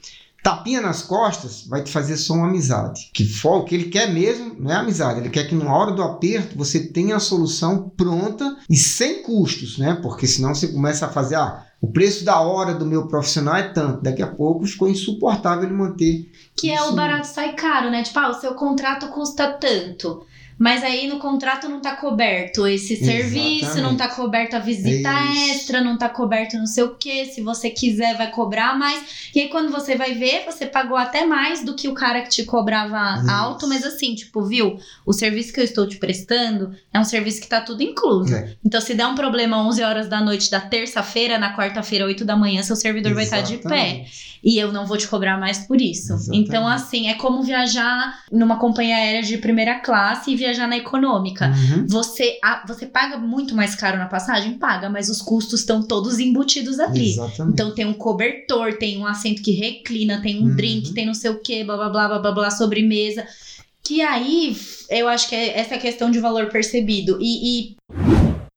Tapinha nas costas vai te fazer só uma amizade. Que for, o que ele quer mesmo não é amizade. Ele quer que na hora do aperto você tenha a solução pronta e sem custos, né? Porque senão você começa a fazer, ah, o preço da hora do meu profissional é tanto. Daqui a pouco ficou insuportável ele manter. Que é o barato sai caro, né? Tipo, ah, o seu contrato custa tanto. Mas aí no contrato não tá coberto esse serviço, Exatamente. não tá coberto a visita é extra, não tá coberto não sei o que. Se você quiser, vai cobrar mais. E aí, quando você vai ver, você pagou até mais do que o cara que te cobrava Isso. alto, mas assim, tipo, viu? O serviço que eu estou te prestando é um serviço que tá tudo incluso. É. Então, se der um problema 11 horas da noite da terça-feira, na quarta-feira, 8 da manhã, seu servidor Exatamente. vai estar de pé. E eu não vou te cobrar mais por isso. Exatamente. Então, assim, é como viajar numa companhia aérea de primeira classe e viajar na econômica. Uhum. Você, a, você paga muito mais caro na passagem? Paga, mas os custos estão todos embutidos ali. Exatamente. Então tem um cobertor, tem um assento que reclina, tem um uhum. drink, tem não sei o que, blá blá blá blá blá, blá sobremesa. Que aí eu acho que é essa questão de valor percebido. e, e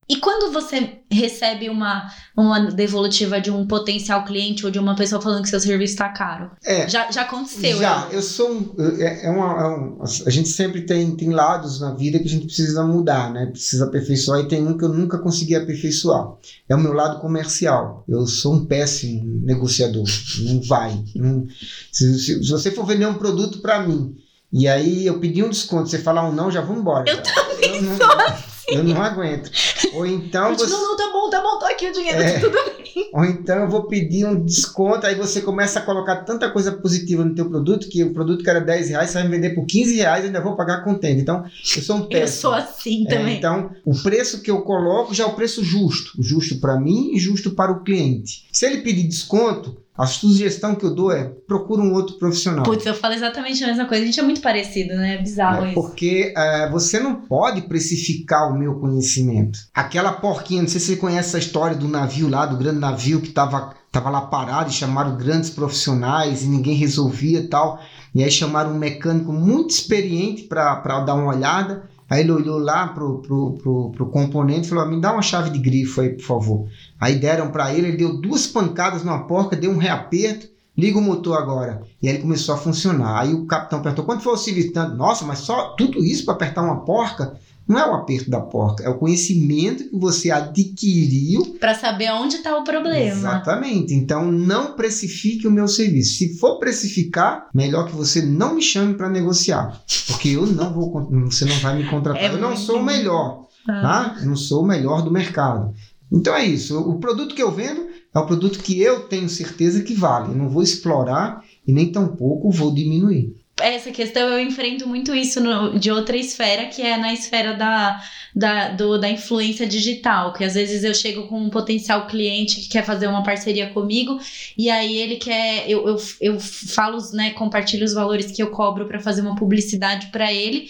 e quando você recebe uma, uma devolutiva de um potencial cliente ou de uma pessoa falando que seu serviço está caro? É, já, já aconteceu? Já, eu sou um, é, é, uma, é um, A gente sempre tem, tem lados na vida que a gente precisa mudar, né? Precisa aperfeiçoar e tem um que eu nunca consegui aperfeiçoar. É o meu lado comercial. Eu sou um péssimo negociador. Não vai. Não, se, se, se você for vender um produto para mim e aí eu pedi um desconto, você falar um não, já vou embora. Eu também eu não, sou assim. Eu não aguento. Ou então você... Não, não, tá bom, tá bom, tô aqui o dinheiro, é... tudo bem. Ou então eu vou pedir um desconto, aí você começa a colocar tanta coisa positiva no teu produto, que o produto que era 10 reais, você vai vender por 15 reais e ainda vou pagar contente. Então, eu sou um péssimo. Eu sou assim é, também. Então, o preço que eu coloco já é o preço justo. Justo para mim e justo para o cliente. Se ele pedir desconto, A sugestão que eu dou é procura um outro profissional. Putz, eu falo exatamente a mesma coisa. A gente é muito parecido, né? É bizarro É, isso. porque é, você não pode precificar o meu conhecimento. Aquela porquinha, não sei se você conhece essa história do navio lá, do grande navio que estava tava lá parado e chamaram grandes profissionais e ninguém resolvia e tal. E aí chamaram um mecânico muito experiente para dar uma olhada. Aí ele olhou lá pro, pro, pro, pro componente e falou: "Ah, Me dá uma chave de grifo aí, por favor. Aí deram para ele, ele deu duas pancadas numa porca, deu um reaperto, liga o motor agora. E aí ele começou a funcionar. Aí o capitão perguntou: quanto foi o serviço? Nossa, mas só tudo isso para apertar uma porca? Não é o aperto da porca, é o conhecimento que você adquiriu. Pra saber onde tá o problema. Exatamente. Então não precifique o meu serviço. Se for precificar, melhor que você não me chame para negociar. Porque eu não vou, você não vai me contratar. É eu não sou o melhor Ah. tá? Eu não sou o melhor do mercado. Então é isso. O produto que eu vendo é o produto que eu tenho certeza que vale. Eu não vou explorar e nem tampouco vou diminuir. Essa questão eu enfrento muito isso no- de outra esfera, que é na esfera da, da, do- da influência digital. Que às vezes eu chego com um potencial cliente que quer fazer uma parceria comigo, e aí ele quer. Eu, eu, eu falo, né, compartilho os valores que eu cobro para fazer uma publicidade para ele.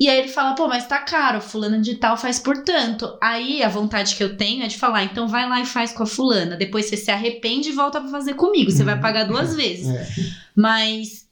E aí ele fala, pô, mas tá caro, fulana de tal faz por tanto. Aí a vontade que eu tenho é de falar, então vai lá e faz com a fulana. Depois você se arrepende e volta pra fazer comigo. Você vai Uhum. pagar duas vezes. É. Mas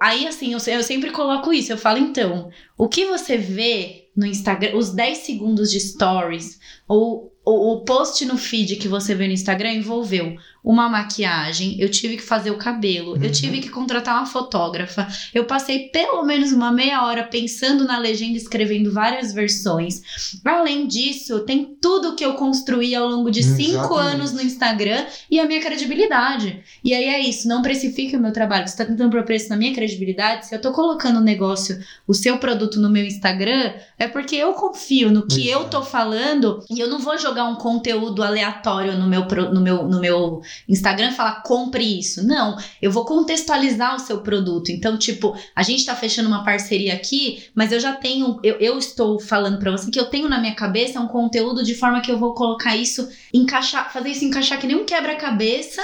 aí, assim, eu, eu sempre coloco isso. Eu falo, então, o que você vê no Instagram, os 10 segundos de stories, ou o post no feed que você vê no Instagram envolveu uma maquiagem, eu tive que fazer o cabelo, eu Uhum. tive que contratar uma fotógrafa, eu passei pelo menos uma meia hora pensando na legenda, escrevendo várias versões. Além disso, tem tudo que eu construí ao longo de cinco Exatamente. anos no Instagram e a minha credibilidade. E aí é isso, não precifique o meu trabalho. Você tá tentando pôr preço na minha credibilidade? Se eu tô colocando o negócio, o seu produto no meu Instagram, é porque eu confio no que eu Exato. tô falando e eu não vou jogar um conteúdo aleatório no meu, no meu, no meu Instagram falar compre isso. Não, eu vou contextualizar o seu produto. Então, tipo, a gente tá fechando uma parceria aqui, mas eu já tenho, eu, eu estou falando pra você que eu tenho na minha cabeça um conteúdo de forma que eu vou colocar isso, encaixar, fazer isso encaixar que nem um quebra-cabeça,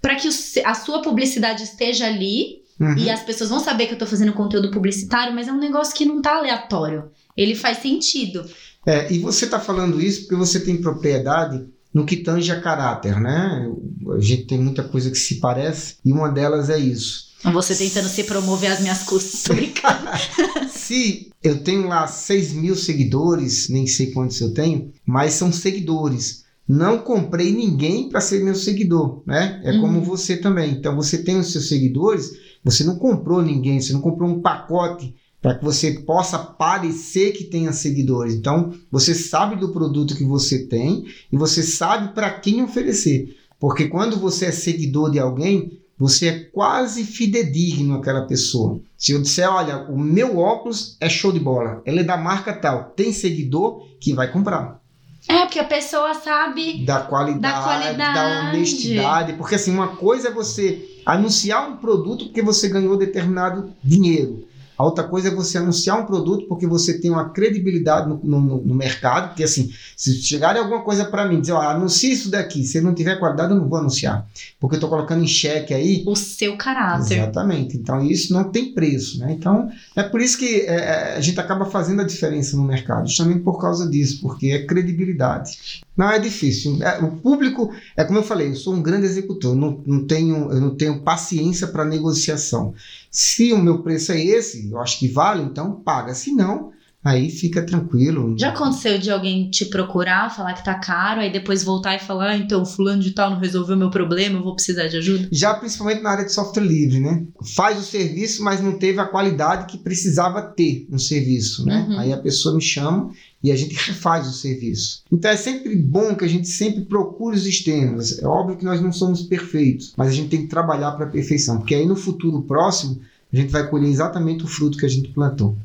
pra que o a sua publicidade esteja ali Uhum. e as pessoas vão saber que eu tô fazendo conteúdo publicitário, mas é um negócio que não tá aleatório. Ele faz sentido. É, e você está falando isso porque você tem propriedade no que tange a caráter, né? A gente tem muita coisa que se parece e uma delas é isso. Você tentando se promover às minhas custas. Tô brincando. [LAUGHS] Se eu tenho lá 6 mil seguidores, nem sei quantos eu tenho, mas são seguidores. Não comprei ninguém para ser meu seguidor, né? É Uhum. como você também. Então você tem os seus seguidores, você não comprou ninguém, você não comprou um pacote para que você possa parecer que tenha seguidores. Então você sabe do produto que você tem e você sabe para quem oferecer. Porque quando você é seguidor de alguém, você é quase fidedigno àquela pessoa. Se eu disser, olha, o meu óculos é show de bola, ele é da marca tal, tem seguidor que vai comprar. É, porque a pessoa sabe. Da qualidade, Da qualidade. da honestidade. Porque assim, uma coisa é você anunciar um produto porque você ganhou determinado dinheiro. A outra coisa é você anunciar um produto porque você tem uma credibilidade no, no- no mercado. Porque assim, se chegarem alguma coisa para mim, dizer, ó, anuncie isso daqui, se não tiver qualidade, eu não vou anunciar. Porque eu estou colocando em xeque aí O seu caráter. Exatamente. Então isso não tem preço, né? Então é por isso que é, é, a gente acaba fazendo a diferença no mercado, justamente por causa disso, porque é credibilidade. Não é difícil. É, o público é como eu falei, eu sou um grande executor, não, não tenho, eu não tenho paciência para negociação. Se o meu preço é esse, eu acho que vale, então paga. Se não, aí fica tranquilo. Já aconteceu de alguém te procurar, falar que tá caro, aí depois voltar e falar, ah, então, fulano de tal não resolveu meu problema, eu vou precisar de ajuda? Já principalmente na área de software livre, né? Faz o serviço, mas não teve a qualidade que precisava ter no serviço, né? Uhum. Aí a pessoa me chama e a gente [LAUGHS] refaz o serviço. Então é sempre bom que a gente sempre procure os extremos. É óbvio que nós não somos perfeitos, mas a gente tem que trabalhar para a perfeição, porque aí no futuro próximo a gente vai colher exatamente o fruto que a gente plantou.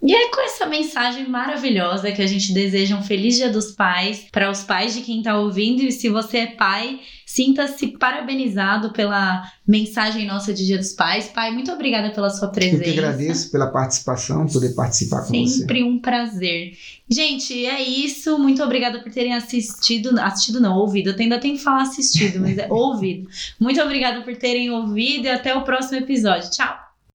E é com essa mensagem maravilhosa que a gente deseja um feliz Dia dos Pais para os pais de quem está ouvindo. E se você é pai, sinta-se parabenizado pela mensagem nossa de Dia dos Pais. Pai, muito obrigada pela sua presença. Eu que agradeço pela participação, poder participar com Sempre você. Sempre um prazer. Gente, é isso. Muito obrigada por terem assistido. Assistido não, ouvido. Eu ainda tenho que falar assistido, mas é [LAUGHS] ouvido. Muito obrigada por terem ouvido e até o próximo episódio. Tchau!